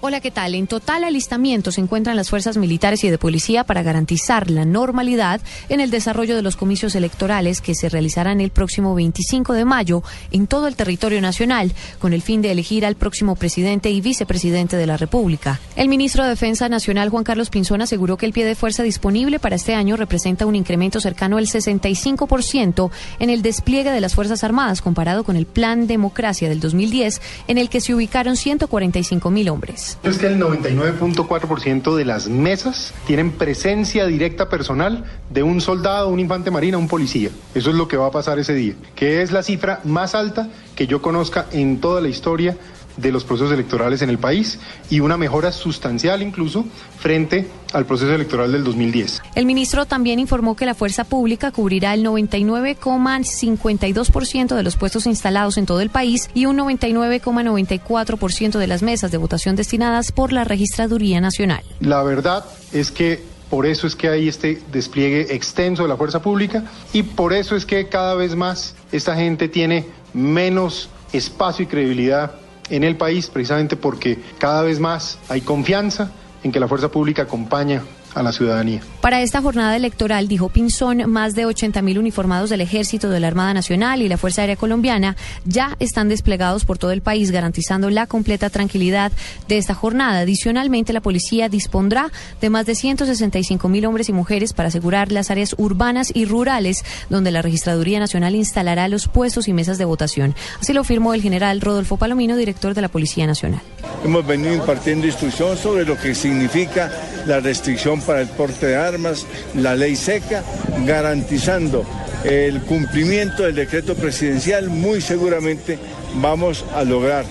Hola, ¿qué tal? En total alistamiento se encuentran las fuerzas militares y de policía para garantizar la normalidad en el desarrollo de los comicios electorales que se realizarán el próximo 25 de mayo en todo el territorio nacional, con el fin de elegir al próximo presidente y vicepresidente de la República. El ministro de Defensa Nacional, Juan Carlos Pinzón, aseguró que el pie de fuerza disponible para este año representa un incremento cercano al 65% en el despliegue de las Fuerzas Armadas comparado con el Plan Democracia del 2010, en el que se ubicaron 145 mil hombres. Es que el 99.4% de las mesas tienen presencia directa personal de un soldado, un infante marina, un policía. Eso es lo que va a pasar ese día, que es la cifra más alta que yo conozca en toda la historia de los procesos electorales en el país y una mejora sustancial incluso frente al proceso electoral del 2010. El ministro también informó que la fuerza pública cubrirá el 99,52% de los puestos instalados en todo el país y un 99,94% de las mesas de votación destinadas por la Registraduría Nacional. La verdad es que por eso es que hay este despliegue extenso de la fuerza pública y por eso es que cada vez más esta gente tiene menos espacio y credibilidad en el país, precisamente porque cada vez más hay confianza en que la fuerza pública acompaña a la ciudadanía. Para esta jornada electoral, dijo Pinzón, más de 80 mil uniformados del Ejército, de la Armada Nacional y la Fuerza Aérea Colombiana ya están desplegados por todo el país, garantizando la completa tranquilidad de esta jornada. Adicionalmente, la policía dispondrá de más de 165 mil hombres y mujeres para asegurar las áreas urbanas y rurales, donde la Registraduría Nacional instalará los puestos y mesas de votación. Así lo firmó el general Rodolfo Palomino, director de la Policía Nacional. Hemos venido impartiendo instrucción sobre lo que significa la restricción para el porte de armas, la ley seca, garantizando el cumplimiento del decreto presidencial, muy seguramente vamos a lograr,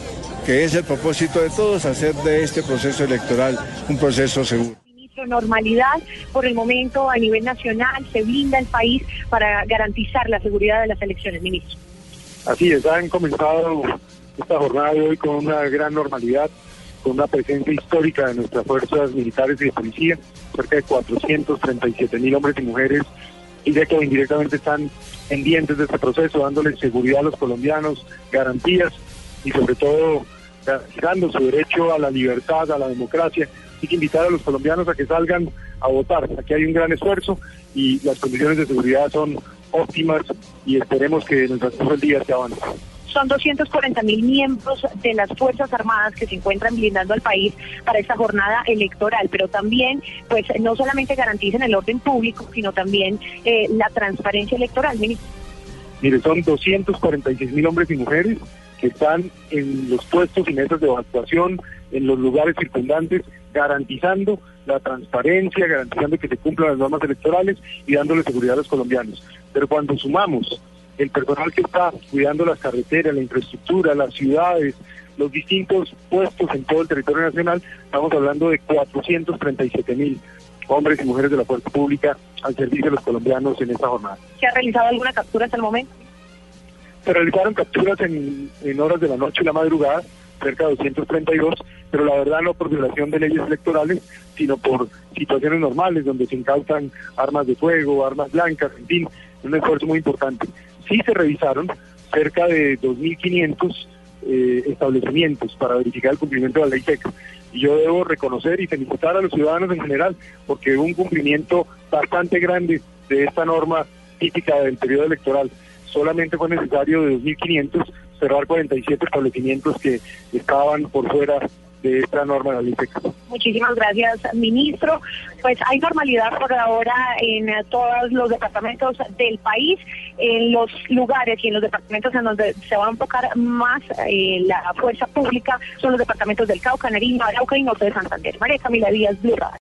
que es el propósito de todos, hacer de este proceso electoral un proceso seguro. Normalidad por el momento a nivel nacional, se blinda el país para garantizar la seguridad de las elecciones, ministro. Así es, han comenzado esta jornada de hoy con una gran normalidad con una presencia histórica de nuestras fuerzas militares y de policía, cerca de 437 mil hombres y mujeres directo o indirectamente están pendientes de este proceso, dándoles seguridad a los colombianos, garantías y sobre todo garantizando su derecho a la libertad, a la democracia. Hay que invitar a los colombianos a que salgan a votar. Aquí hay un gran esfuerzo y las condiciones de seguridad son óptimas y esperemos que en el del día se avance. Son 240 mil miembros de las Fuerzas Armadas que se encuentran blindando al país para esta jornada electoral, pero también, pues, no solamente garantizan el orden público, sino también eh, la transparencia electoral, ministro. Mire, son 246 mil hombres y mujeres que están en los puestos y mesas de evacuación, en los lugares circundantes, garantizando la transparencia, garantizando que se cumplan las normas electorales y dándole seguridad a los colombianos. Pero cuando sumamos el personal que está cuidando las carreteras, la infraestructura, las ciudades, los distintos puestos en todo el territorio nacional, estamos hablando de 437 mil hombres y mujeres de la fuerza pública al servicio de los colombianos en esta jornada. ¿Se ha realizado alguna captura hasta el momento? Se realizaron capturas en, en horas de la noche y la madrugada, cerca de 232, pero la verdad no por violación de leyes electorales, sino por situaciones normales donde se incautan armas de fuego, armas blancas, en fin, un esfuerzo muy importante sí se revisaron cerca de 2.500 eh, establecimientos para verificar el cumplimiento de la ley SECA. Y yo debo reconocer y felicitar a los ciudadanos en general porque hubo un cumplimiento bastante grande de esta norma típica del periodo electoral. Solamente fue necesario de 2.500 cerrar 47 establecimientos que estaban por fuera de esta norma la Muchísimas gracias, ministro. Pues hay normalidad por ahora en todos los departamentos del país, en los lugares y en los departamentos en donde se va a enfocar más eh, la fuerza pública son los departamentos del Cauca, Nariño, Arauca y Norte de Santander. María Camila Díaz, Blue